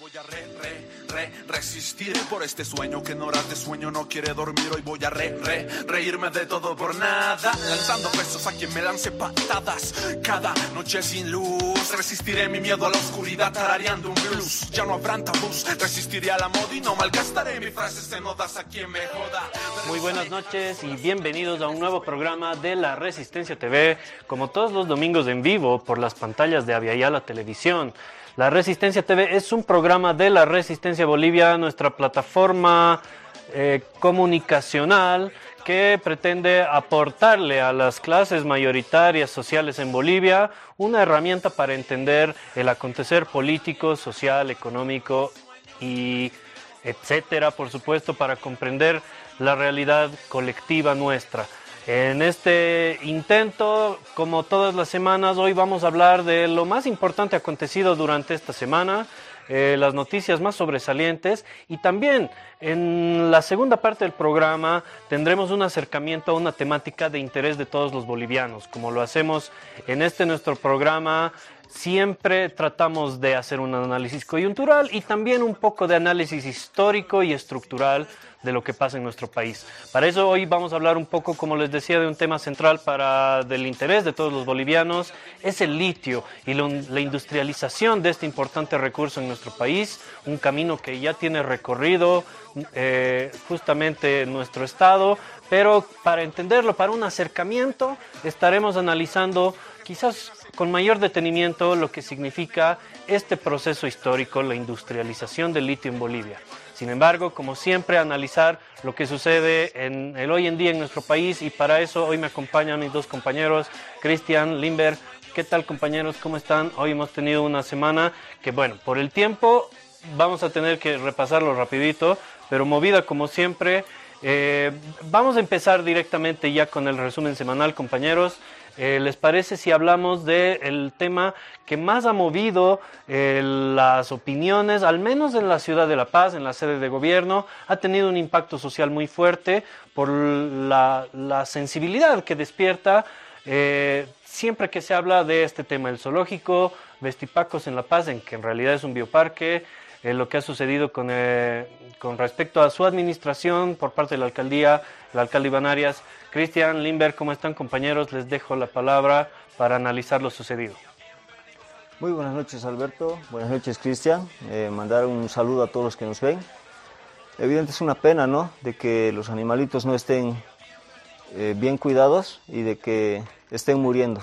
voy a re, re, re, resistir por este sueño que horas de sueño no quiere dormir. Hoy voy a re, re, reírme de todo por nada. Lanzando besos a quien me lance patadas. Cada noche sin luz, resistiré mi miedo a la oscuridad tarareando un blues. Ya no habrán tabús, resistiré a la moda y no malgastaré mis frases en odas a quien me joda. Muy buenas noches y bienvenidos a un nuevo programa de la Resistencia TV, como todos los domingos en vivo por las pantallas de Aviala Televisión. La Resistencia TV es un programa de la Resistencia Bolivia, nuestra plataforma eh, comunicacional que pretende aportarle a las clases mayoritarias sociales en Bolivia una herramienta para entender el acontecer político, social, económico y etcétera, por supuesto, para comprender la realidad colectiva nuestra. En este intento, como todas las semanas, hoy vamos a hablar de lo más importante acontecido durante esta semana, eh, las noticias más sobresalientes y también en la segunda parte del programa tendremos un acercamiento a una temática de interés de todos los bolivianos, como lo hacemos en este nuestro programa. Siempre tratamos de hacer un análisis coyuntural y también un poco de análisis histórico y estructural de lo que pasa en nuestro país. Para eso hoy vamos a hablar un poco, como les decía, de un tema central para del interés de todos los bolivianos, es el litio y la industrialización de este importante recurso en nuestro país, un camino que ya tiene recorrido eh, justamente en nuestro estado, pero para entenderlo, para un acercamiento, estaremos analizando quizás con mayor detenimiento lo que significa este proceso histórico, la industrialización del litio en Bolivia. Sin embargo, como siempre, analizar lo que sucede en el hoy en día en nuestro país y para eso hoy me acompañan mis dos compañeros, Cristian Limber. ¿Qué tal compañeros? ¿Cómo están? Hoy hemos tenido una semana que, bueno, por el tiempo vamos a tener que repasarlo rapidito, pero movida como siempre. Eh, vamos a empezar directamente ya con el resumen semanal, compañeros. Eh, ¿Les parece si hablamos del tema que más ha movido eh, las opiniones, al menos en la ciudad de La Paz, en la sede de gobierno? Ha tenido un impacto social muy fuerte por la, sensibilidad que despierta eh, siempre que se habla de este tema, el zoológico, Vestipacos en La Paz, en que en realidad es un bioparque, lo que ha sucedido con, con respecto a su administración por parte de la alcaldía, el alcalde Iván Cristian, Limber, ¿cómo están compañeros? Les dejo la palabra para analizar lo sucedido. Muy buenas noches Alberto, buenas noches Cristian, eh, mandar un saludo a todos los que nos ven. Evidente es una pena, ¿no? De que los animalitos no estén eh, bien cuidados y de que estén muriendo.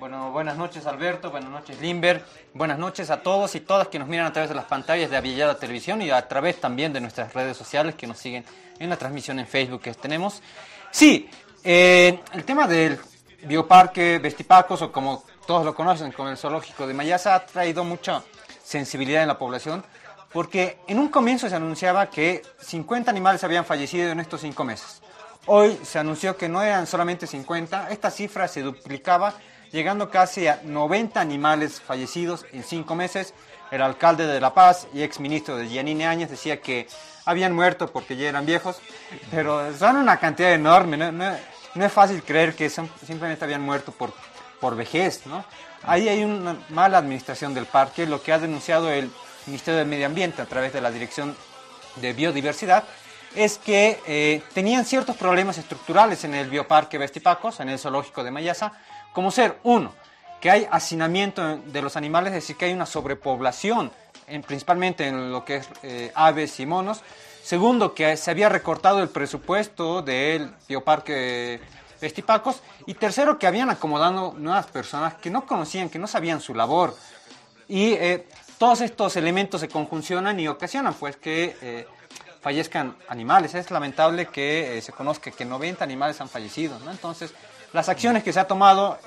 Bueno, buenas noches Alberto, buenas noches Limber, buenas noches a todos y todas que nos miran a través de las pantallas de Avillada Televisión y a través también de nuestras redes sociales que nos siguen en la transmisión en Facebook que tenemos. Sí, eh, el tema del bioparque Vestipacos, o como todos lo conocen, con el zoológico de Mayasa, ha traído mucha sensibilidad en la población, porque en un comienzo se anunciaba que 50 animales habían fallecido en estos cinco meses. Hoy se anunció que no eran solamente 50, esta cifra se duplicaba, llegando casi a 90 animales fallecidos en cinco meses. El alcalde de La Paz y ex ministro de Giannini Áñez decía que habían muerto porque ya eran viejos, pero son una cantidad enorme, no, es fácil creer que simplemente habían muerto por, por vejez, ¿no? Ahí hay una mala administración del parque, lo que ha denunciado el Ministerio del Medio Ambiente a través de la Dirección de Biodiversidad, es que eh, tenían ciertos problemas estructurales en el bioparque Vestipacos, en el zoológico de Mayasa, como ser, uno, que hay hacinamiento de los animales, es decir, que hay una sobrepoblación principalmente en lo que es eh, aves y monos. Segundo, que se había recortado el presupuesto del bioparque Vestipacos. Y tercero, que habían acomodado nuevas personas que no conocían, que no sabían su labor. Y eh, todos estos elementos se conjuncionan y ocasionan pues que eh, fallezcan animales. Es lamentable que se conozca que 90 animales han fallecido. Entonces, las acciones que se ha tomado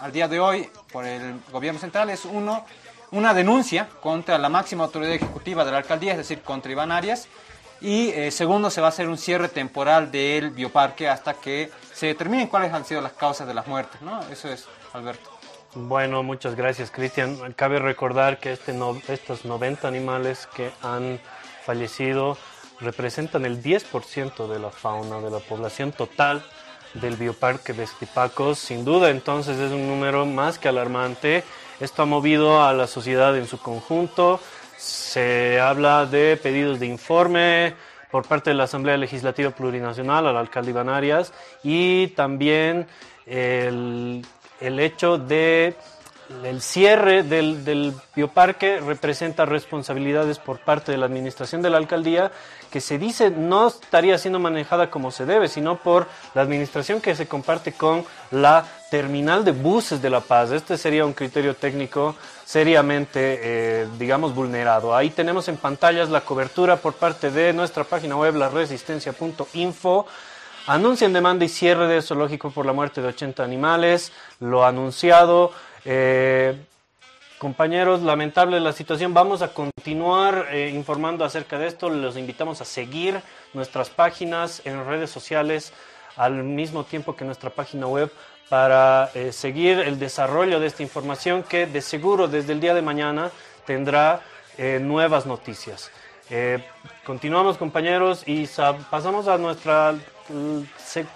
al día de hoy por el gobierno central es uno, una denuncia contra la máxima autoridad ejecutiva de la alcaldía, es decir, contra Iván Arias. Y eh, segundo, se va a hacer un cierre temporal del bioparque hasta que se determinen cuáles han sido las causas de las muertes. ¿no? Eso es, Alberto. Bueno, muchas gracias, Cristian. Cabe recordar que este estos 90 animales que han fallecido representan el 10% de la fauna, de la población total del bioparque de. Sin duda, entonces es un número más que alarmante esto ha movido a la sociedad en su conjunto. se habla de pedidos de informe por parte de la Asamblea Legislativa Plurinacional al alcalde Iván Arias y también el, el hecho de el cierre del, bioparque representa responsabilidades por parte de la administración de la alcaldía que se dice no estaría siendo manejada como se debe, sino por la administración que se comparte con la terminal de buses de La Paz. Este sería un criterio técnico seriamente, eh, digamos, vulnerado. Ahí tenemos en pantallas la cobertura por parte de nuestra página web, laresistencia.info. Anuncian demanda y cierre de zoológico por la muerte de 80 animales. Lo anunciado eh, compañeros, lamentable la situación. Vamos a continuar eh, informando acerca de esto. Los invitamos a seguir nuestras páginas en redes sociales al mismo tiempo que nuestra página web para eh, seguir el desarrollo de esta información que de seguro desde el día de mañana tendrá nuevas noticias. Continuamos compañeros y pasamos a nuestra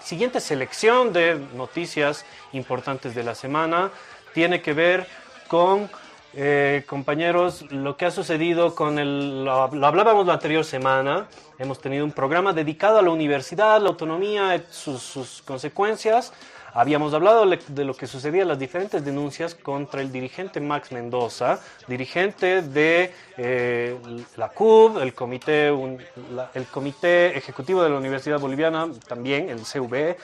siguiente selección de noticias importantes de la semana. Tiene que ver con, compañeros, lo que ha sucedido con el, lo, hablábamos la anterior semana, hemos tenido un programa dedicado a la universidad, la autonomía, sus, sus consecuencias. Habíamos hablado de lo que sucedía las diferentes denuncias contra el dirigente Max Mendoza, dirigente de eh, la CUB, el comité, el comité Ejecutivo de la Universidad Boliviana, también el CV,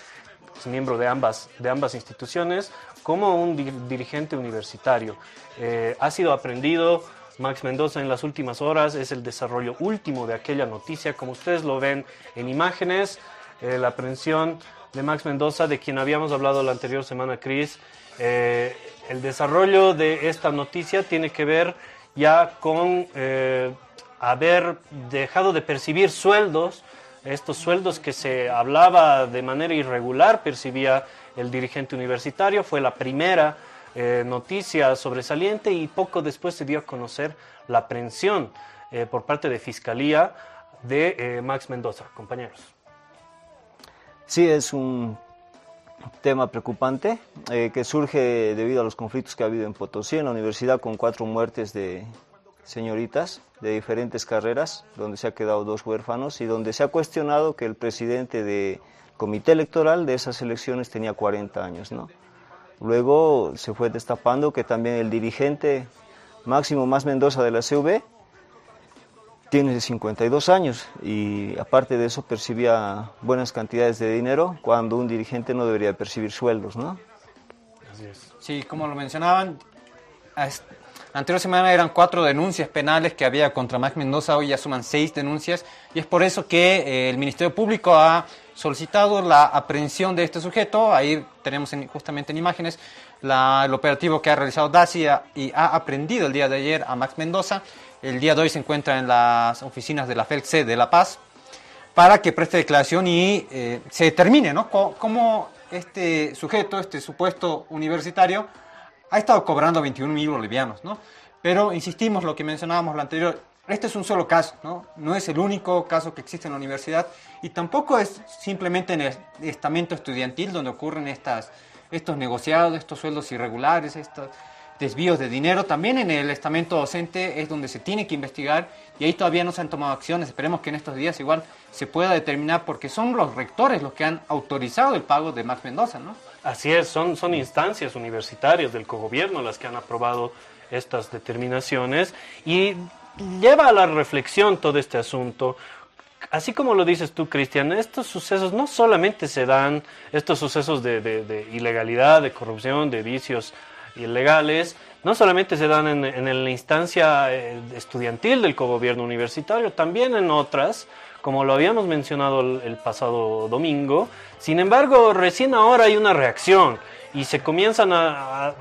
es miembro de ambas, de ambas instituciones, como un di dirigente universitario. Eh, ha sido aprendido Max Mendoza en las últimas horas, es el desarrollo último de aquella noticia, como ustedes lo ven en imágenes, eh, la aprehensión de Max Mendoza, de quien habíamos hablado la anterior semana, Chris. Eh, el desarrollo de esta noticia tiene que ver ya con eh, haber dejado de percibir sueldos, estos sueldos que se hablaba de manera irregular, percibía el dirigente universitario, fue la primera eh, noticia sobresaliente y poco después se dio a conocer la aprehensión eh, por parte de Fiscalía de eh, Max Mendoza. Compañeros. Sí, es un tema preocupante que surge debido a los conflictos que ha habido en Potosí, en la universidad, con cuatro muertes de señoritas de diferentes carreras, donde se ha quedado dos huérfanos y donde se ha cuestionado que el presidente del comité electoral de esas elecciones tenía 40 años. ¿no? Luego se fue destapando que también el dirigente Máximo Más Mendoza de la CV tiene 52 años y aparte de eso percibía buenas cantidades de dinero cuando un dirigente no debería percibir sueldos, ¿no? Así es. Sí, como lo mencionaban, la anterior semana eran cuatro denuncias penales que había contra Max Mendoza, hoy ya suman seis denuncias y es por eso que eh, el Ministerio Público ha solicitado la aprehensión de este sujeto, ahí tenemos en, justamente en imágenes el operativo que ha realizado DACI y ha aprendido el día de ayer a Max Mendoza el día de hoy se encuentra en las oficinas de la FELC de La Paz para que preste declaración y eh, se determine ¿no? cómo este sujeto, este supuesto universitario, ha estado cobrando 21 mil bolivianos. ¿no? Pero insistimos, lo que mencionábamos lo anterior, este es un solo caso, ¿no? no es el único caso que existe en la universidad y tampoco es simplemente en el estamento estudiantil donde ocurren estas, estos negociados, estos sueldos irregulares, estas desvíos de dinero. También en el estamento docente es donde se tiene que investigar y ahí todavía no se han tomado acciones. Esperemos que en estos días igual se pueda determinar porque son los rectores los que han autorizado el pago de Max Mendoza, ¿no? Así es, son, son instancias universitarias del cogobierno las que han aprobado estas determinaciones y lleva a la reflexión todo este asunto. Así como lo dices tú, Cristian, estos sucesos no solamente se dan, estos sucesos de, de, de ilegalidad, de corrupción, de vicios ilegales, no solamente se dan en, en la instancia eh, estudiantil del cogobierno universitario, también en otras, como lo habíamos mencionado el, pasado domingo. Sin embargo, recién ahora hay una reacción y se comienzan a, a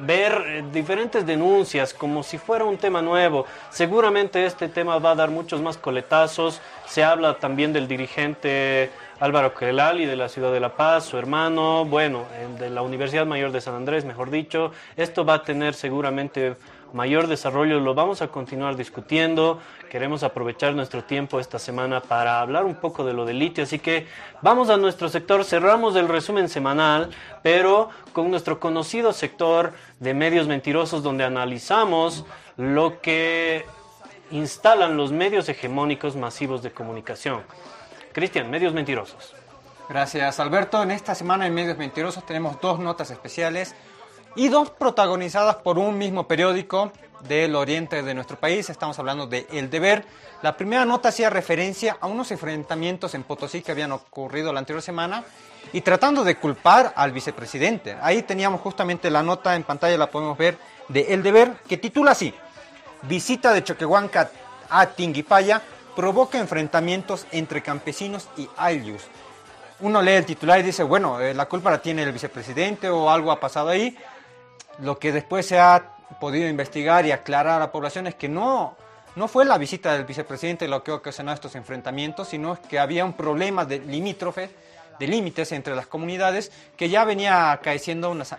ver eh, diferentes denuncias como si fuera un tema nuevo. Seguramente este tema va a dar muchos más coletazos. Se habla también del dirigente Álvaro Quelali de la ciudad de La Paz, su hermano, bueno, de la Universidad Mayor de San Andrés, mejor dicho. Esto va a tener seguramente mayor desarrollo, lo vamos a continuar discutiendo. Queremos aprovechar nuestro tiempo esta semana para hablar un poco de lo del litio, así que vamos a nuestro sector, cerramos el resumen semanal, pero con nuestro conocido sector de medios mentirosos donde analizamos lo que instalan los medios hegemónicos masivos de comunicación. Cristian, medios mentirosos. Gracias, Alberto. En esta semana en Medios Mentirosos tenemos dos notas especiales y dos protagonizadas por un mismo periódico del oriente de nuestro país. Estamos hablando de El Deber. La primera nota hacía referencia a unos enfrentamientos en Potosí que habían ocurrido la anterior semana y tratando de culpar al vicepresidente. Ahí teníamos justamente la nota en pantalla, la podemos ver, de El Deber, que titula así, Visita de Choquehuanca a Tinguipaya provoca enfrentamientos entre campesinos y ayllus. Uno lee el titular y dice, bueno, eh, la culpa la tiene el vicepresidente o algo ha pasado ahí. Lo que después se ha podido investigar y aclarar a la población es que no, no fue la visita del vicepresidente lo que ocasionó estos enfrentamientos, sino que había un problema de limítrofe, de límites entre las comunidades que ya venía acaeciendo unas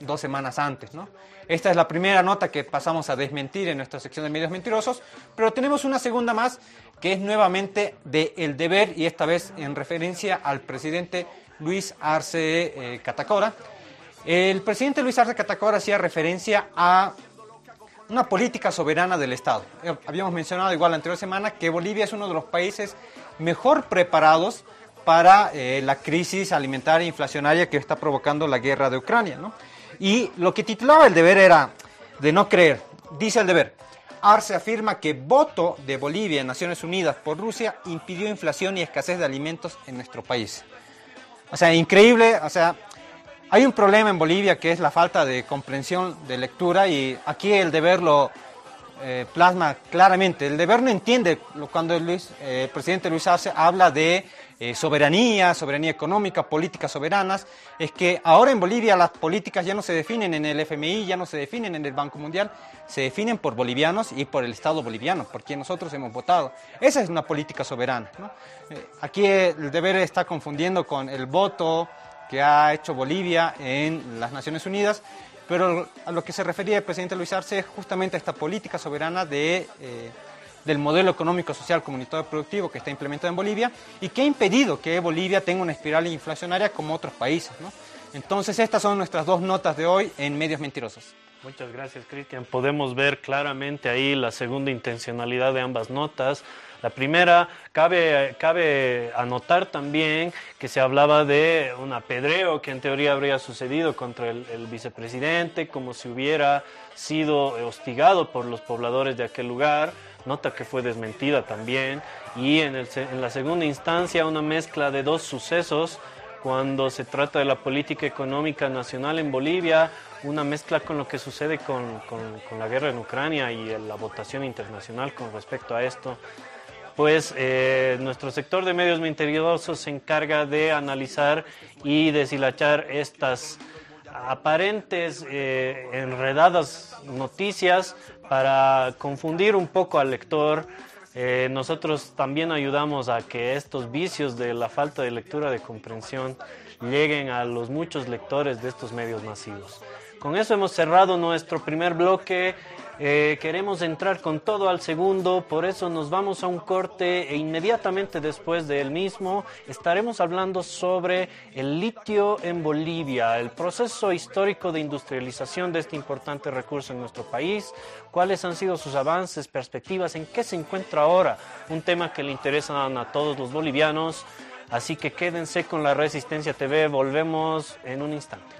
dos semanas antes. ¿no? Esta es la primera nota que pasamos a desmentir en nuestra sección de medios mentirosos, pero tenemos una segunda más que es nuevamente de El Deber y esta vez en referencia al presidente Luis Arce eh, Catacora. El presidente Luis Arce Catacora hacía referencia a una política soberana del Estado. Eh, habíamos mencionado igual la anterior semana que Bolivia es uno de los países mejor preparados para eh, la crisis alimentaria e inflacionaria que está provocando la guerra de Ucrania. ¿no? Y lo que titulaba el deber era de no creer. Dice el deber, Arce afirma que voto de Bolivia en Naciones Unidas por Rusia impidió inflación y escasez de alimentos en nuestro país. O sea, increíble, o sea, hay un problema en Bolivia que es la falta de comprensión de lectura y aquí el deber lo eh, plasma claramente. El deber no entiende cuando eh, el presidente Luis Arce habla de eh, soberanía, soberanía económica, políticas soberanas, es que ahora en Bolivia las políticas ya no se definen en el FMI, ya no se definen en el Banco Mundial, se definen por bolivianos y por el Estado boliviano, por quien nosotros hemos votado. Esa es una política soberana. Eh, aquí el deber está confundiendo con el voto que ha hecho Bolivia en las Naciones Unidas, pero a lo que se refería el presidente Luis Arce es justamente a esta política soberana de... Eh, del modelo económico, social, comunitario productivo que está implementado en Bolivia y que ha impedido que Bolivia tenga una espiral inflacionaria como otros países. Entonces, estas son nuestras dos notas de hoy en Medios Mentirosos. Muchas gracias, Cristian. Podemos ver claramente ahí la segunda intencionalidad de ambas notas. La primera, cabe, cabe anotar también que se hablaba de un apedreo que en teoría habría sucedido contra el, el vicepresidente, como si hubiera sido hostigado por los pobladores de aquel lugar nota que fue desmentida también, y en, la segunda instancia una mezcla de dos sucesos. Cuando se trata de la política económica nacional en Bolivia, una mezcla con lo que sucede con, la guerra en Ucrania y la votación internacional con respecto a esto. Pues eh, nuestro sector de medios misteriosos se encarga de analizar y deshilachar estas aparentes eh, enredadas noticias para confundir un poco al lector. Eh, nosotros también ayudamos a que estos vicios de la falta de lectura de comprensión lleguen a los muchos lectores de estos medios masivos. Con eso hemos cerrado nuestro primer bloque. Eh, queremos entrar con todo al segundo, por eso nos vamos a un corte e inmediatamente después del mismo estaremos hablando sobre el litio en Bolivia, el proceso histórico de industrialización de este importante recurso en nuestro país, cuáles han sido sus avances, perspectivas, en qué se encuentra ahora, un tema que le interesa a todos los bolivianos. Así que quédense con la Resistencia TV, volvemos en un instante.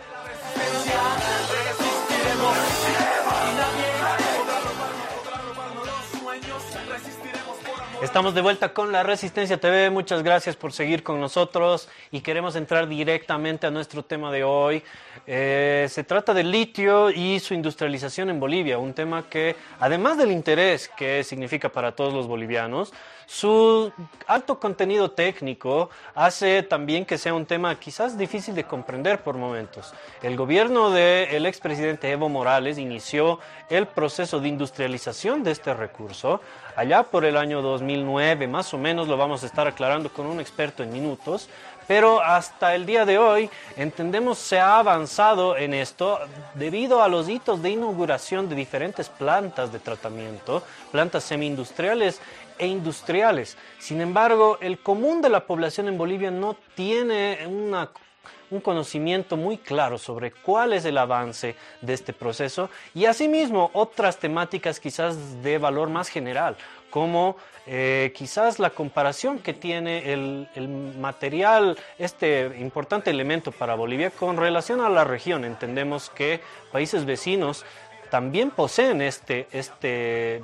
Estamos de vuelta con la Resistencia TV. Muchas gracias por seguir con nosotros y queremos entrar directamente a nuestro tema de hoy. Eh, se trata del litio y su industrialización en Bolivia, un tema que, además del interés que significa para todos los bolivianos, su alto contenido técnico hace también que sea un tema quizás difícil de comprender por momentos. El gobierno del expresidente Evo Morales inició el proceso de industrialización de este recurso allá por el año 2009, más o menos, lo vamos a estar aclarando con un experto en minutos, pero hasta el día de hoy entendemos se ha avanzado en esto debido a los hitos de inauguración de diferentes plantas de tratamiento, plantas semi-industriales e industriales. Sin embargo, el común de la población en Bolivia no tiene un conocimiento muy claro sobre cuál es el avance de este proceso y asimismo otras temáticas quizás de valor más general, como eh, quizás la comparación que tiene el, el, material, este importante elemento para Bolivia con relación a la región. Entendemos que países vecinos también poseen este, este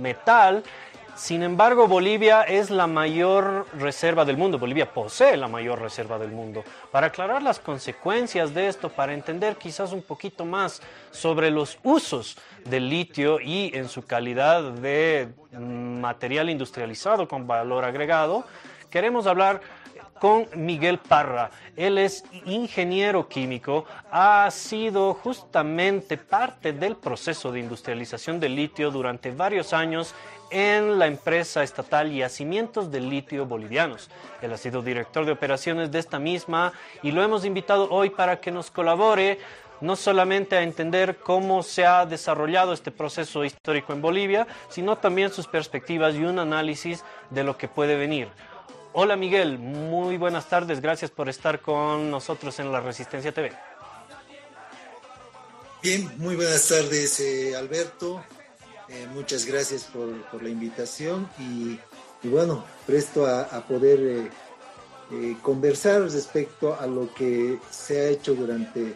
metal sin embargo, Bolivia es la mayor reserva del mundo. Bolivia posee la mayor reserva del mundo. Para aclarar las consecuencias de esto, para entender quizás un poquito más sobre los usos del litio y en su calidad de material industrializado con valor agregado, queremos hablar con Miguel Parra. Él es ingeniero químico, ha sido justamente parte del proceso de industrialización del litio durante varios años en la empresa estatal Yacimientos de Litio Bolivianos. Él ha sido director de operaciones de esta misma y lo hemos invitado hoy para que nos colabore no solamente a entender cómo se ha desarrollado este proceso histórico en Bolivia, sino también sus perspectivas y un análisis de lo que puede venir. Hola Miguel, muy buenas tardes, gracias por estar con nosotros en la Resistencia TV. Bien, muy buenas tardes eh, Alberto, eh, muchas gracias por, la invitación y, bueno, presto a, poder eh, conversar respecto a lo que se ha hecho durante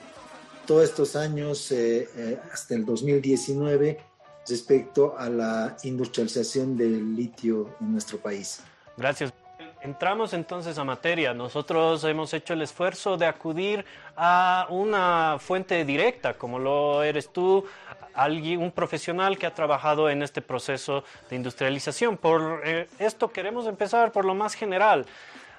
todos estos años eh, eh, hasta el 2019 respecto a la industrialización del litio en nuestro país. Gracias. Entramos entonces a materia. Nosotros hemos hecho el esfuerzo de acudir a una fuente directa, como lo eres tú, alguien, un profesional que ha trabajado en este proceso de industrialización. Por eh, esto queremos empezar por lo más general.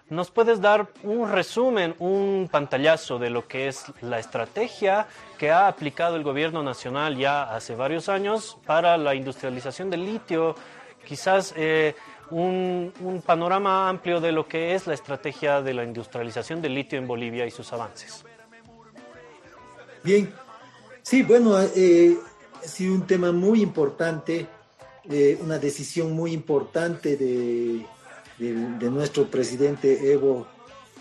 ¿Nos puedes dar un resumen, un pantallazo de lo que es la estrategia que ha aplicado el gobierno nacional ya hace varios años para la industrialización del litio? Quizás eh, un, panorama amplio de lo que es la estrategia de la industrialización del litio en Bolivia y sus avances. Bien, sí, bueno, eh, ha sido un tema muy importante, eh, una decisión muy importante de, de, nuestro presidente Evo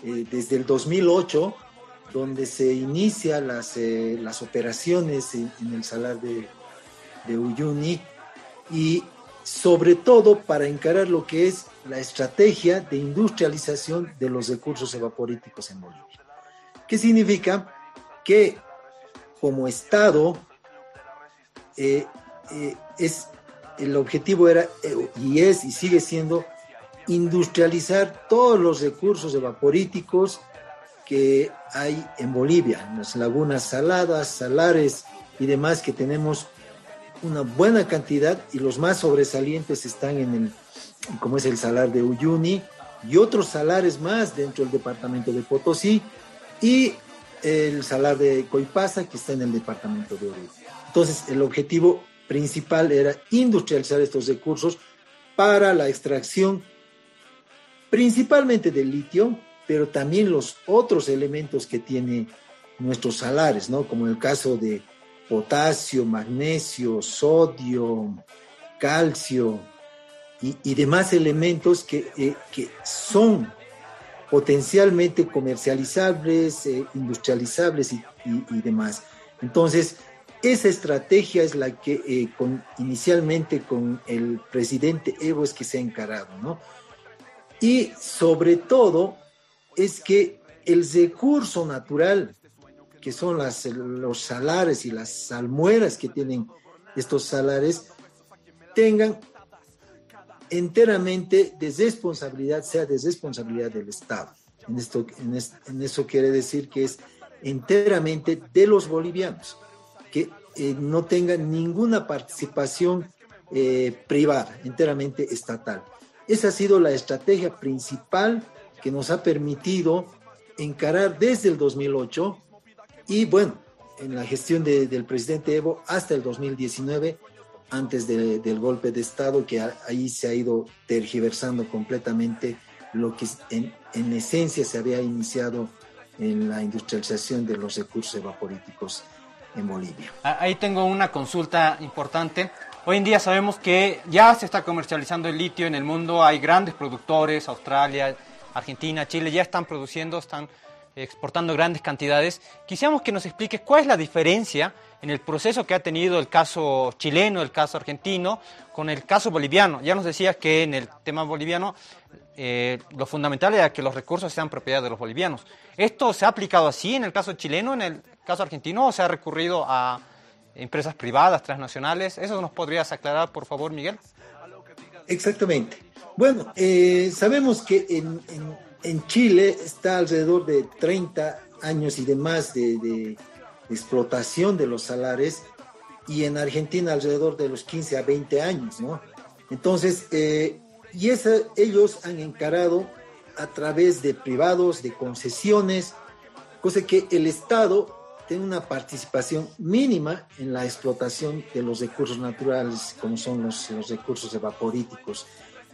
eh, desde el 2008, donde se inicia las, eh, las operaciones en, el salar de, de Uyuni y sobre todo para encarar lo que es la estrategia de industrialización de los recursos evaporíticos en Bolivia. ¿Qué significa? Que como Estado eh, es el objetivo era y es y sigue siendo industrializar todos los recursos evaporíticos que hay en Bolivia, las lagunas saladas, salares y demás que tenemos una buena cantidad y los más sobresalientes están en el, como es el salar de Uyuni y otros salares más dentro del departamento de Potosí y el salar de Coipasa que está en el departamento de Oruro. Entonces el objetivo principal era industrializar estos recursos para la extracción principalmente del litio, pero también los otros elementos que tiene nuestros salares, ¿no? Como el caso de potasio, magnesio, sodio, calcio y, demás elementos que, eh, que, son potencialmente comercializables, eh, industrializables y, y, y, demás. Entonces, esa estrategia es la que eh, con, inicialmente con el presidente Evo es que se ha encarado, ¿no? Y sobre todo es que el recurso natural que son las, los salares y las salmueras que tienen estos salares, tengan enteramente de responsabilidad, sea de responsabilidad del Estado. En, esto, en, es, en eso quiere decir que es enteramente de los bolivianos, que eh, no tengan ninguna participación eh, privada, enteramente estatal. Esa ha sido la estrategia principal que nos ha permitido encarar desde el 2008 y bueno, en la gestión de, del presidente Evo hasta el 2019, antes de, del golpe de Estado, que ahí se ha ido tergiversando completamente lo que en, en esencia se había iniciado en la industrialización de los recursos evaporíticos en Bolivia. Ahí tengo una consulta importante. Hoy en día sabemos que ya se está comercializando el litio en el mundo, hay grandes productores, Australia, Argentina, Chile, ya están produciendo, están exportando grandes cantidades. Quisiéramos que nos explique cuál es la diferencia en el proceso que ha tenido el caso chileno, el caso argentino, con el caso boliviano. Ya nos decía que en el tema boliviano eh, lo fundamental era que los recursos sean propiedad de los bolivianos. ¿Esto se ha aplicado así en el caso chileno, en el caso argentino, o se ha recurrido a empresas privadas, transnacionales? ¿Eso nos podrías aclarar, por favor, Miguel? Exactamente. Bueno, eh, sabemos que en, en, Chile está alrededor de 30 años y demás de, de, explotación de los salares y en Argentina alrededor de los 15 a 20 años, ¿no? Entonces, eh, y ellos han encarado a través de privados, de concesiones, cosa que el Estado tiene una participación mínima en la explotación de los recursos naturales, como son los, los recursos evaporíticos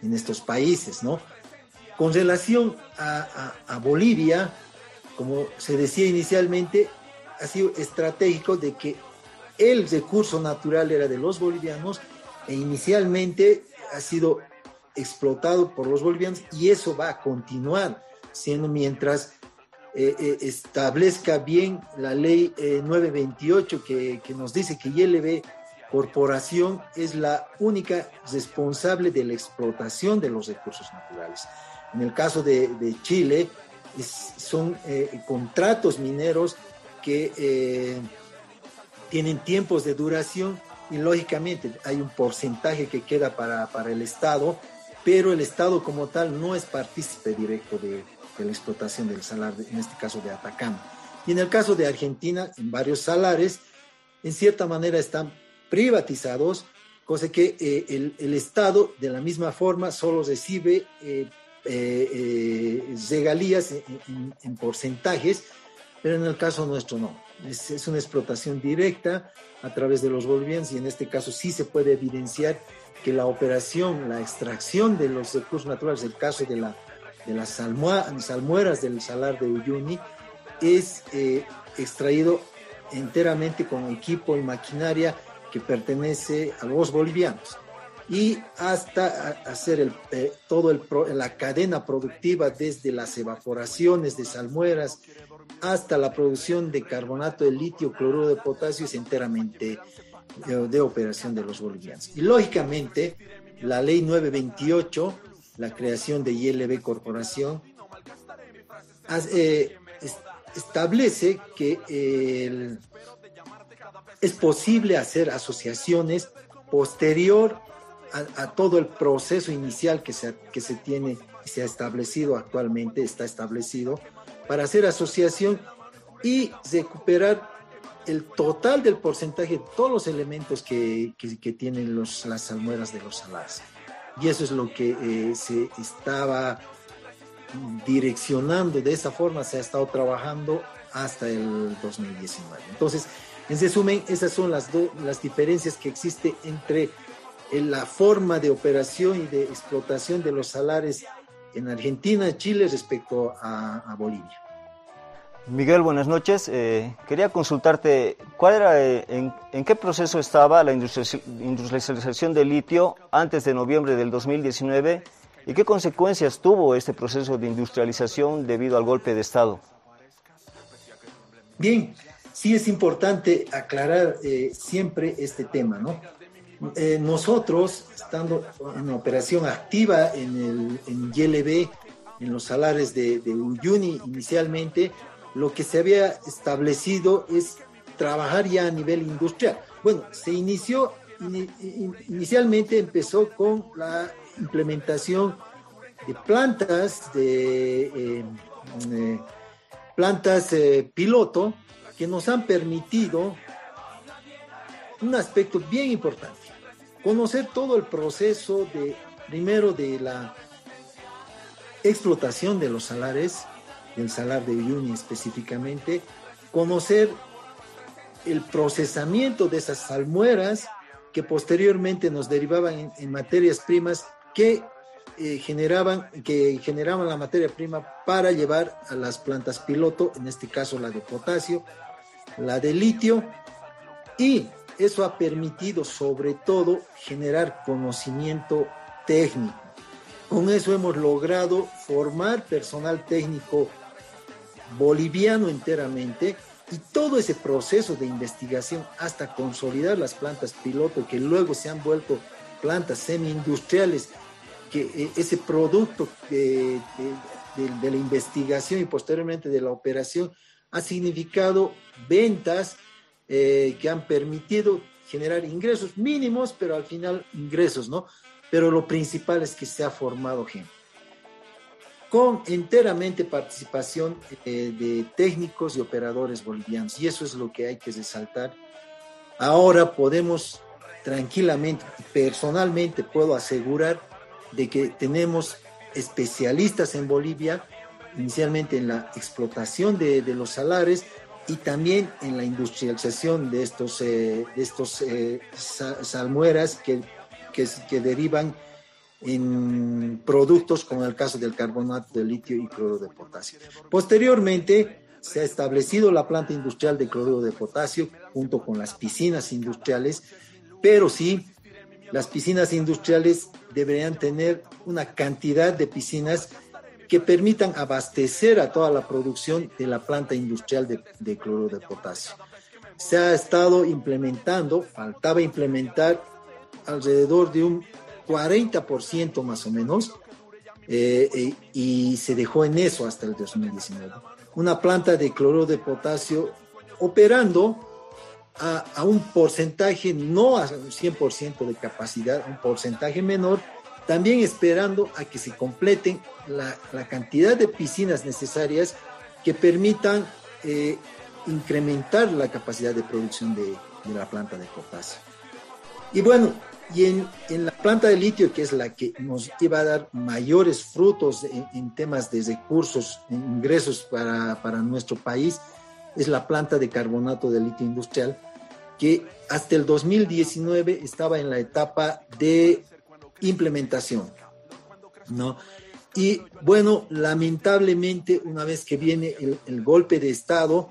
en estos países, ¿no? Con relación a, a, Bolivia, como se decía inicialmente, ha sido estratégico de que el recurso natural era de los bolivianos e inicialmente ha sido explotado por los bolivianos y eso va a continuar siendo mientras eh, eh, establezca bien la ley 928 eh, que, nos dice que ILB Corporación es la única responsable de la explotación de los recursos naturales. En el caso de, Chile, son contratos mineros que tienen tiempos de duración y lógicamente hay un porcentaje que queda para, para el Estado, pero el Estado como tal no es partícipe directo de, de la explotación del salar, en este caso de Atacama. Y en el caso de Argentina, en varios salares, en cierta manera están privatizados, cosa que eh, el, Estado de la misma forma solo recibe eh, eh, regalías en, porcentajes, pero en el caso nuestro no. Es, es, una explotación directa a través de los bolivianos y en este caso sí se puede evidenciar que la operación, la extracción de los recursos naturales, el caso de la de las salmueras del salar de Uyuni es eh, extraído enteramente con equipo y maquinaria que pertenece a los bolivianos y hasta hacer el, eh, todo el, la cadena productiva desde las evaporaciones de salmueras hasta la producción de carbonato de litio, cloruro de potasio es enteramente eh, de operación de los bolivianos. Y lógicamente la ley 928 la creación de ILB Corporación, eh, establece que es posible hacer asociaciones posterior a, todo el proceso inicial que se, que se tiene y se ha establecido actualmente, está establecido, para hacer asociación y recuperar el total del porcentaje de todos los elementos que, tienen los, las almueras de los salares y eso es lo que eh, se estaba direccionando, de esa forma se ha estado trabajando hasta el 2019. Entonces, en resumen, esas son las, las diferencias que existen entre eh, la forma de operación y de explotación de los salares en Argentina, Chile respecto a Bolivia. Miguel, buenas noches. Eh, quería consultarte, ¿cuál era, eh, en, qué proceso estaba la industrialización del litio antes de noviembre del 2019 y qué consecuencias tuvo este proceso de industrialización debido al golpe de Estado? Bien, sí es importante aclarar eh, siempre este tema, ¿no? nosotros, estando en operación activa en el en YLB, en los salares de Uyuni inicialmente, lo que se había establecido es trabajar ya a nivel industrial. Bueno, se inició, inicialmente empezó con la implementación de plantas, de eh, eh, plantas eh, piloto que nos han permitido un aspecto bien importante, conocer todo el proceso de, primero de la explotación de los salares, del salar de Uyuni específicamente, conocer el procesamiento de esas salmueras que posteriormente nos derivaban en, materias primas que eh, generaban que generaban la materia prima para llevar a las plantas piloto, en este caso la de potasio, la de litio, y eso ha permitido sobre todo generar conocimiento técnico. Con eso hemos logrado formar personal técnico boliviano enteramente y todo ese proceso de investigación hasta consolidar las plantas piloto que luego se han vuelto plantas semi-industriales, que eh, ese producto de, la investigación y posteriormente de la operación ha significado ventas eh, que han permitido generar ingresos mínimos, pero al final ingresos, ¿no? Pero lo principal es que se ha formado gente con enteramente participación eh, de técnicos y operadores bolivianos. Y eso es lo que hay que resaltar. Ahora podemos tranquilamente, personalmente puedo asegurar de que tenemos especialistas en Bolivia, inicialmente en la explotación de, los salares y también en la industrialización de estos, eh, de estos eh, salmueras que, que, que derivan en productos como el caso del carbonato de litio y cloruro de potasio. Posteriormente, se ha establecido la planta industrial de cloruro de potasio junto con las piscinas industriales, pero sí, las piscinas industriales deberían tener una cantidad de piscinas que permitan abastecer a toda la producción de la planta industrial de, de cloruro de potasio. Se ha estado implementando, faltaba implementar alrededor de un 40% más o menos, eh, eh, y se dejó en eso hasta el 2019. Una planta de cloruro de potasio operando a, un porcentaje, no a un 100% de capacidad, un porcentaje menor, también esperando a que se completen la, cantidad de piscinas necesarias que permitan eh, incrementar la capacidad de producción de, de la planta de potasio. Y bueno, y en, la planta de litio, que es la que nos iba a dar mayores frutos en, temas de recursos, ingresos para, para, nuestro país, es la planta de carbonato de litio industrial, que hasta el 2019 estaba en la etapa de implementación. ¿no? Y bueno, lamentablemente, una vez que viene el, el golpe de Estado,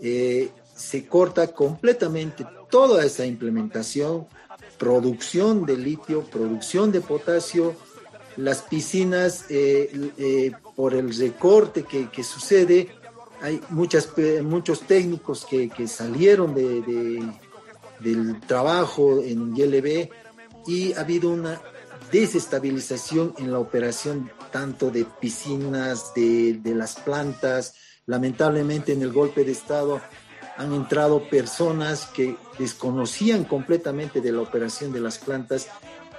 eh, se corta completamente toda esa implementación producción de litio, producción de potasio, las piscinas eh, eh, por el recorte que, sucede, hay muchas, muchos técnicos que, salieron de, del trabajo en YLB y ha habido una desestabilización en la operación tanto de piscinas, de, de las plantas, lamentablemente en el golpe de Estado han entrado personas que desconocían completamente de la operación de las plantas,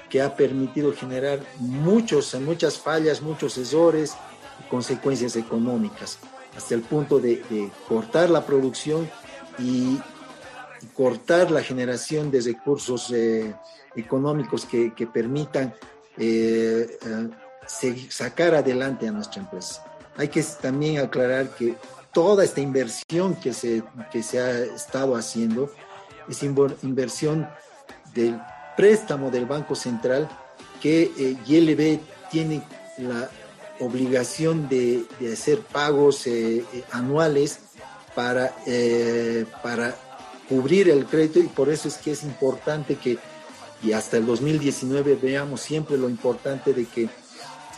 que ha permitido generar muchos, muchas fallas, muchos errores y consecuencias económicas, hasta el punto de, cortar la producción y, cortar la generación de recursos eh, económicos que, permitan eh, eh, sacar adelante a nuestra empresa. Hay que también aclarar que toda esta inversión que se, que se ha estado haciendo es inversión del préstamo del Banco Central que eh, YLB tiene la obligación de, hacer pagos eh, eh, anuales para, para cubrir el crédito y por eso es que es importante que, y hasta el 2019 veamos siempre lo importante de que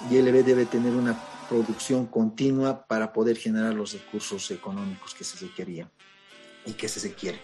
YLB debe tener una producción continua para poder generar los recursos económicos que se requerían y que se quiere.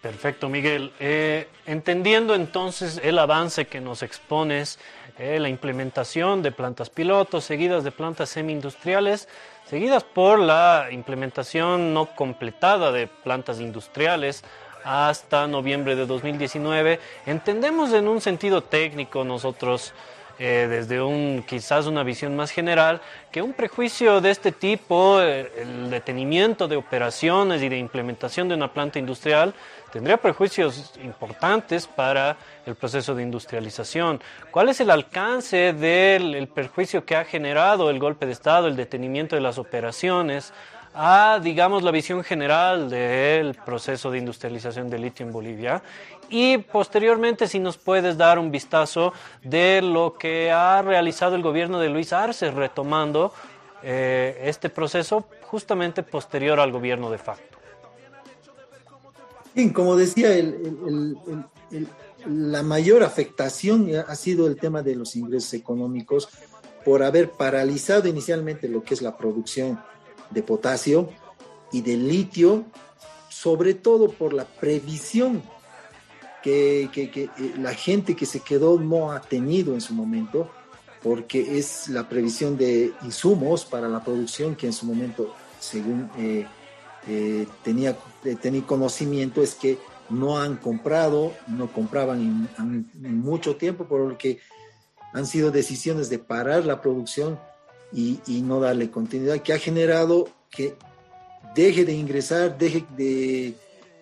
Perfecto, Miguel. Eh, entendiendo entonces el avance que nos expones, eh, la implementación de plantas pilotos, seguidas de plantas semi-industriales, seguidas por la implementación no completada de plantas industriales hasta noviembre de 2019, entendemos en un sentido técnico nosotros eh, desde un quizás una visión más general, que un prejuicio de este tipo, eh, el detenimiento de operaciones y de implementación de una planta industrial, tendría prejuicios importantes para el proceso de industrialización. ¿Cuál es el alcance del perjuicio que ha generado el golpe de Estado, el detenimiento de las operaciones? A, digamos, la visión general del proceso de industrialización del litio en Bolivia y posteriormente si nos puedes dar un vistazo de lo que ha realizado el gobierno de Luis Arce retomando eh, este proceso justamente posterior al gobierno de facto. Bien, como decía, la mayor afectación ha sido el tema de los ingresos económicos por haber paralizado inicialmente lo que es la producción de potasio y de litio, sobre todo por la previsión que, eh, la gente que se quedó no ha tenido en su momento, porque es la previsión de insumos para la producción que en su momento, según eh, eh, tenía, tenía conocimiento, es que no han comprado, no compraban en, mucho tiempo, por lo que han sido decisiones de parar la producción y, no darle continuidad, que ha generado que deje de ingresar, deje de,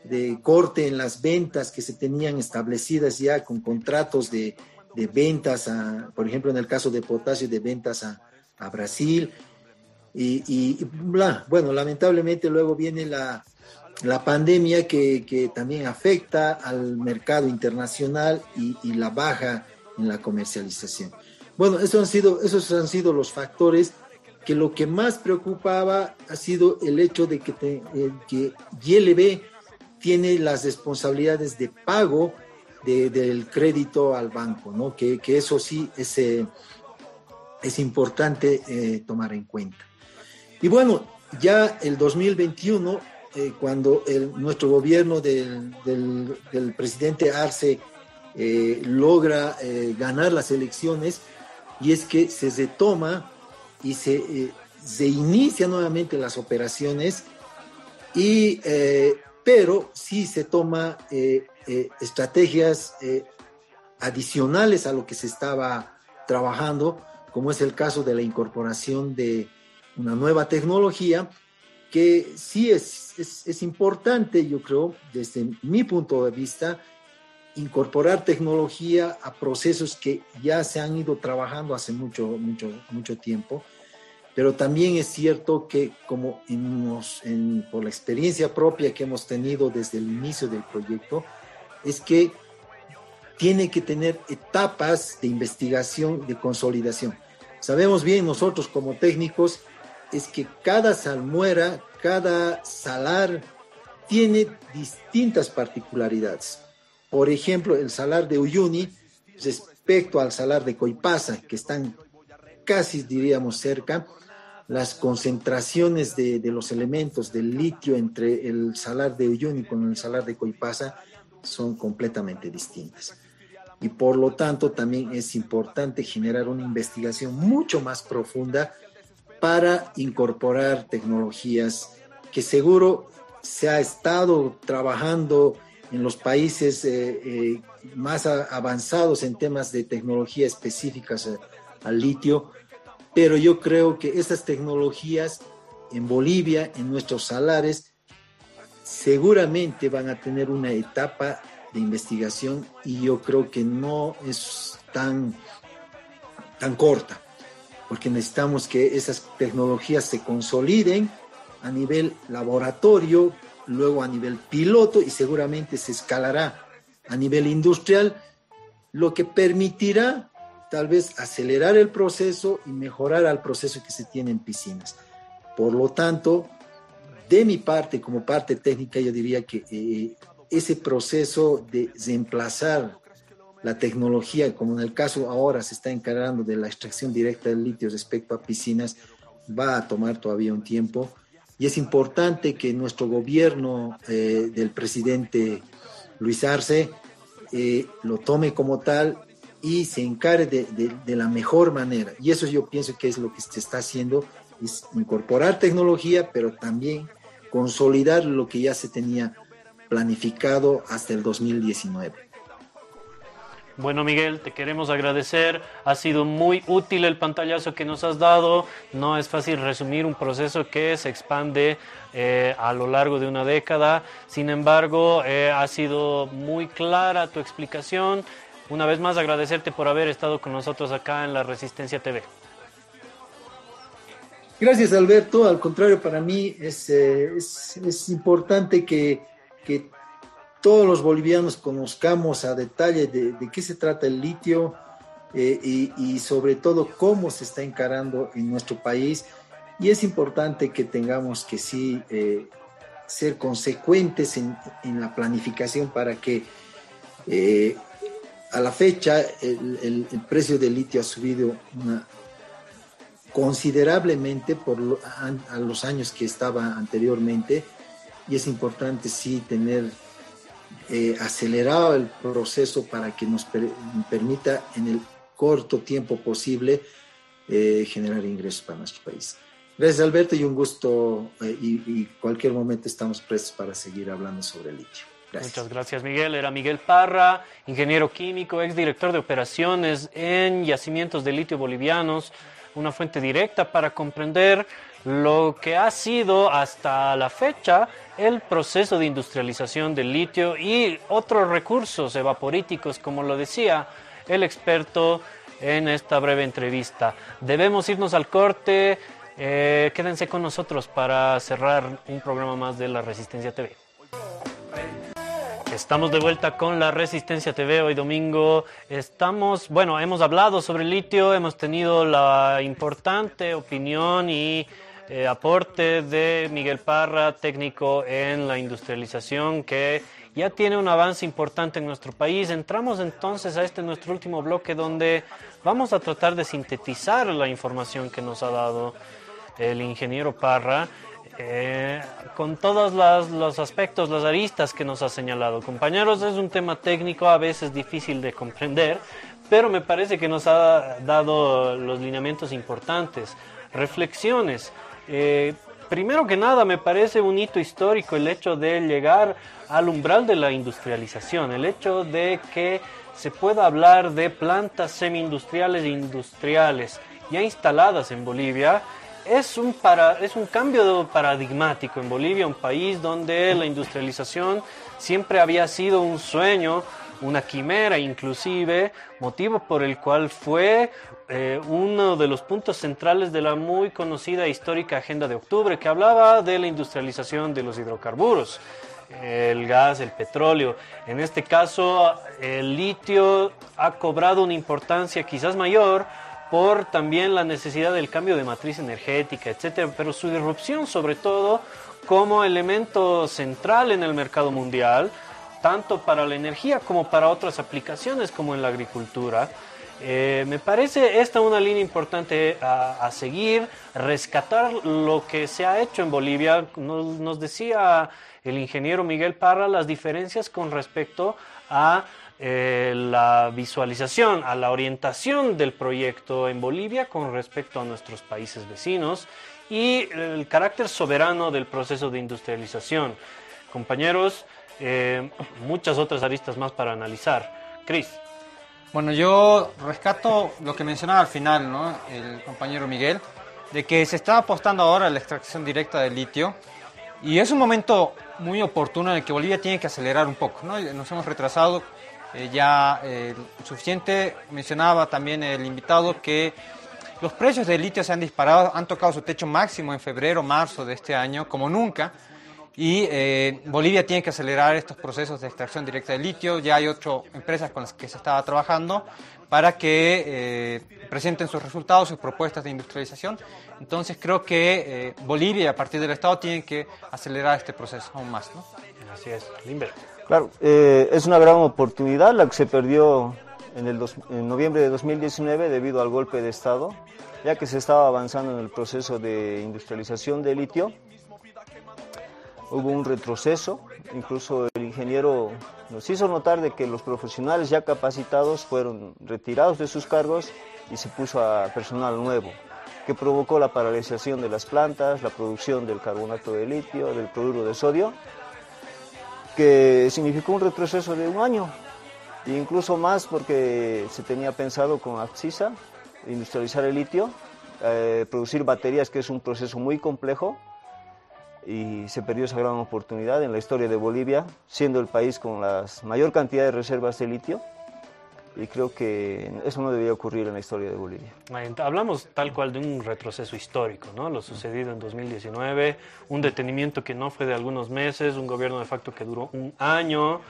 de corte en las ventas que se tenían establecidas ya con contratos de, de ventas, a, por ejemplo, en el caso de potasio, de ventas a, a Brasil. Y, y bla, bueno, lamentablemente luego viene la, la pandemia que, que, también afecta al mercado internacional y, y, la baja en la comercialización. Bueno, esos han, sido, esos han sido los factores que lo que más preocupaba ha sido el hecho de que, que YLB tiene las responsabilidades de pago de, del crédito al banco, ¿no? Que, que eso sí es, eh, es importante eh, tomar en cuenta. Y bueno, ya el 2021, eh, cuando el, nuestro gobierno del, del, presidente Arce logra ganar las elecciones, y es que se retoma y se, se inicia nuevamente las operaciones y pero sí se toma eh, eh, estrategias eh, adicionales a lo que se estaba trabajando, como es el caso de la incorporación de una nueva tecnología, que sí es, es importante, yo creo, desde mi punto de vista, incorporar tecnología a procesos que ya se han ido trabajando hace mucho, mucho, mucho tiempo pero también es cierto que como por la experiencia propia que hemos tenido desde el inicio del proyecto, es que tiene que tener etapas de investigación, de consolidación. Sabemos bien nosotros como técnicos, es que cada salmuera, cada salar tiene distintas particularidades. Por ejemplo, el salar de Uyuni respecto al salar de Coipasa, que están casi diríamos cerca, las concentraciones de, los elementos del litio entre el salar de Uyuni con el salar de Coipasa son completamente distintas. Y por lo tanto también es importante generar una investigación mucho más profunda para incorporar tecnologías que seguro se ha estado trabajando en los países eh, eh, más avanzados en temas de tecnología específicas eh, al litio, pero yo creo que estas tecnologías en Bolivia, en nuestros salares, seguramente van a tener una etapa de investigación y yo creo que no es tan, tan corta, porque necesitamos que esas tecnologías se consoliden a nivel laboratorio, luego a nivel piloto y seguramente se escalará a nivel industrial, lo que permitirá tal vez acelerar el proceso y mejorar al proceso que se tiene en piscinas. Por lo tanto, de mi parte, como parte técnica, yo diría que eh, ese proceso de reemplazar la tecnología, como en el caso ahora se está encargando de la extracción directa del litio respecto a piscinas, va a tomar todavía un tiempo. Y es importante que nuestro gobierno eh, del presidente Luis Arce eh, lo tome como tal y se encare de, de, la mejor manera. Y eso yo pienso que es lo que se está haciendo, es incorporar tecnología, pero también consolidar lo que ya se tenía planificado hasta el 2019. Bueno, Miguel, te queremos agradecer. Ha sido muy útil el pantallazo que nos has dado. No es fácil resumir un proceso que se expande eh, a lo largo de una década. Sin embargo, eh, ha sido muy clara tu explicación. Una vez más agradecerte por haber estado con nosotros acá en la Resistencia TV. Gracias Alberto, al contrario para mí es, eh, es, es importante que, que, todos los bolivianos conozcamos a detalle de, qué se trata el litio eh, y, sobre todo cómo se está encarando en nuestro país. Y es importante que tengamos que sí eh, ser consecuentes en, en, la planificación para que eh, a la fecha el, precio del litio ha subido una considerablemente por a, los años que estaba anteriormente. Y es importante sí tener eh, acelerado el proceso para que nos permita en el corto tiempo posible eh, generar ingresos para nuestro país. Gracias Alberto y un gusto eh, y, cualquier momento estamos prestos para seguir hablando sobre el litio. Muchas gracias Miguel. Era Miguel Parra, ingeniero químico, exdirector de operaciones en yacimientos de litio bolivianos, una fuente directa para comprender lo que ha sido hasta la fecha el proceso de industrialización del litio y otros recursos evaporíticos, como lo decía el experto en esta breve entrevista. Debemos irnos al corte. Eh, quédense con nosotros para cerrar un programa más de la Resistencia TV. Estamos de vuelta con la Resistencia TV hoy domingo. Estamos, bueno, hemos hablado sobre el litio, hemos tenido la importante opinión y eh, aporte de Miguel Parra, técnico en la industrialización, que ya tiene un avance importante en nuestro país. Entramos entonces a este nuestro último bloque donde vamos a tratar de sintetizar la información que nos ha dado el ingeniero Parra eh, con todos los aspectos, las aristas que nos ha señalado. Compañeros, es un tema técnico a veces difícil de comprender, pero me parece que nos ha dado los lineamientos importantes, reflexiones. Eh, primero que nada, me parece un hito histórico el hecho de llegar al umbral de la industrialización, el hecho de que se pueda hablar de plantas semi-industriales e industriales ya instaladas en Bolivia. Es un, para, es un cambio paradigmático en Bolivia, un país donde la industrialización siempre había sido un sueño, una quimera inclusive, motivo por el cual fue eh, uno de los puntos centrales de la muy conocida histórica Agenda de Octubre, que hablaba de la industrialización de los hidrocarburos, el gas, el petróleo. En este caso, el litio ha cobrado una importancia quizás mayor por también la necesidad del cambio de matriz energética, etcétera, pero su disrupción sobre todo como elemento central en el mercado mundial, tanto para la energía como para otras aplicaciones como en la agricultura. Eh, me parece esta una línea importante a, seguir, rescatar lo que se ha hecho en Bolivia. nos decía el ingeniero Miguel Parra las diferencias con respecto a eh, la visualización, a la orientación del proyecto en Bolivia con respecto a nuestros países vecinos y el carácter soberano del proceso de industrialización. Compañeros, eh, muchas otras aristas más para analizar. Cris. Bueno, yo rescato lo que mencionaba al final, ¿no? El compañero Miguel, de que se está apostando ahora a la extracción directa del litio y es un momento muy oportuno en el que Bolivia tiene que acelerar un poco, ¿no? Nos hemos retrasado eh, ya eh, suficiente. Mencionaba también el invitado que los precios del litio se han disparado, han tocado su techo máximo en febrero, marzo de este año, como nunca. Y eh, Bolivia tiene que acelerar estos procesos de extracción directa de litio. Ya hay ocho empresas con las que se estaba trabajando para que presenten sus resultados, sus propuestas de industrialización. Entonces creo que Bolivia, a partir del Estado, tiene que acelerar este proceso aún más. ¿no? Así es. Limber. Claro, eh, es una gran oportunidad la que se perdió en, el en noviembre de 2019 debido al golpe de Estado, ya que se estaba avanzando en el proceso de industrialización de litio. Hubo un retroceso, incluso el ingeniero nos hizo notar de que los profesionales ya capacitados fueron retirados de sus cargos y se puso a personal nuevo, que provocó la paralización de las plantas, la producción del carbonato de litio, del cloruro de sodio que significó un retroceso de un año, e incluso más porque se tenía pensado con Axisa industrializar el litio, eh, producir baterías, que es un proceso muy complejo, y se perdió esa gran oportunidad en la historia de Bolivia, siendo el país con la mayor cantidad de reservas de litio y creo que eso no debía ocurrir en la historia de Bolivia. Hablamos tal cual de un retroceso histórico, ¿no? Lo sucedido en 2019, un detenimiento que no fue de algunos meses, un gobierno de facto que duró un año.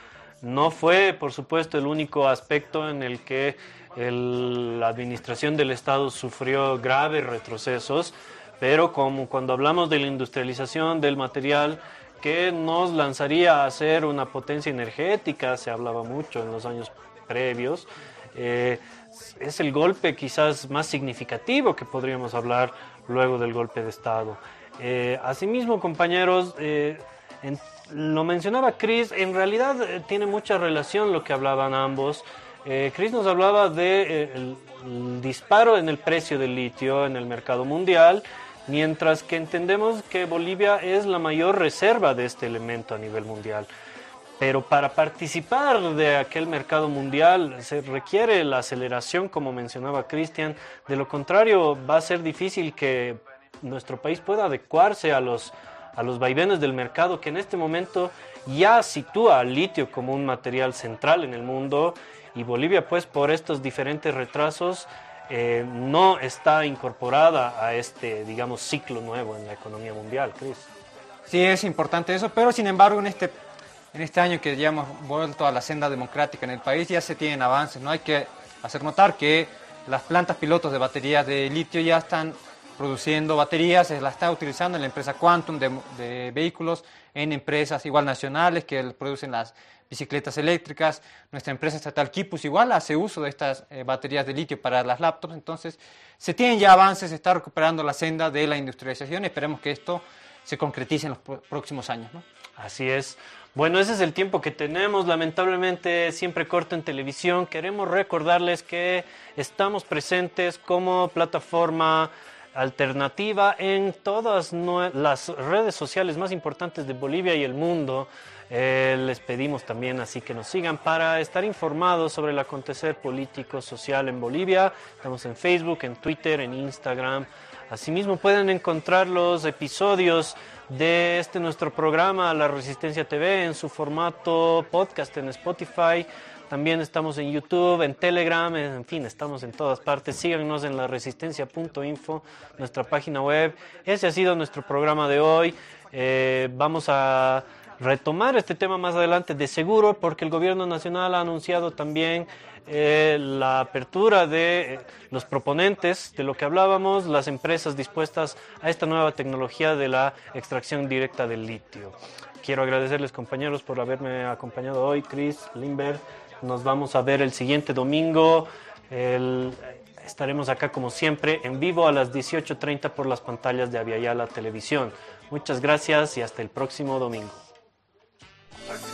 No fue, por supuesto, el único aspecto en el que la administración del Estado sufrió graves retrocesos, pero como cuando hablamos de la industrialización del material que nos lanzaría a ser una potencia energética, se hablaba mucho en los años previos, eh, es el golpe quizás más significativo que podríamos hablar luego del golpe de Estado. Eh, asimismo, compañeros, eh, lo mencionaba Chris, en realidad eh, tiene mucha relación lo que hablaban ambos. Chris nos hablaba del de, disparo en el precio del litio en el mercado mundial, mientras que entendemos que Bolivia es la mayor reserva de este elemento a nivel mundial. Pero para participar de aquel mercado mundial se requiere la aceleración, como mencionaba Cristian. De lo contrario, va a ser difícil que nuestro país pueda adecuarse a los, a los vaivenes del mercado que en este momento ya sitúa al litio como un material central en el mundo y Bolivia pues por estos diferentes retrasos eh, no está incorporada a este digamos ciclo nuevo en la economía mundial, Cris. Sí, es importante eso, pero sin embargo en este, en este año que ya hemos vuelto a la senda democrática en el país ya se tienen avances, ¿no? Hay que hacer notar que las plantas pilotos de baterías de litio ya están produciendo baterías, se la está utilizando en la empresa Quantum de, vehículos, en empresas igual nacionales que producen las bicicletas eléctricas. Nuestra empresa estatal Kipus igual hace uso de estas eh, baterías de litio para las laptops. Entonces, se tienen ya avances, se está recuperando la senda de la industrialización. Esperemos que esto se concretice en los próximos años. Así es. Bueno, ese es el tiempo que tenemos. Lamentablemente siempre corto en televisión. Queremos recordarles que estamos presentes como plataforma alternativa en todas las redes sociales más importantes de Bolivia y el mundo. Eh, les pedimos también así que nos sigan para estar informados sobre el acontecer político, social en Bolivia. Estamos en Facebook, en Twitter, en Instagram. Asimismo pueden encontrar los episodios de este nuestro programa, La Resistencia TV, en su formato podcast en Spotify también estamos en YouTube, en Telegram, en fin, estamos en todas partes. Síganos en la resistencia.info, nuestra página web. Ese ha sido nuestro programa de hoy. Eh, vamos a retomar este tema más adelante de seguro porque el gobierno nacional ha anunciado también eh, la apertura de eh, los proponentes de lo que hablábamos, las empresas dispuestas a esta nueva tecnología de la extracción directa del litio. Quiero agradecerles compañeros por haberme acompañado hoy, Chris, Limber. Nos vamos a ver el siguiente domingo. estaremos acá como siempre en vivo a las 18.30 por las pantallas de Aviala Televisión. Muchas gracias y hasta el próximo domingo. Okay.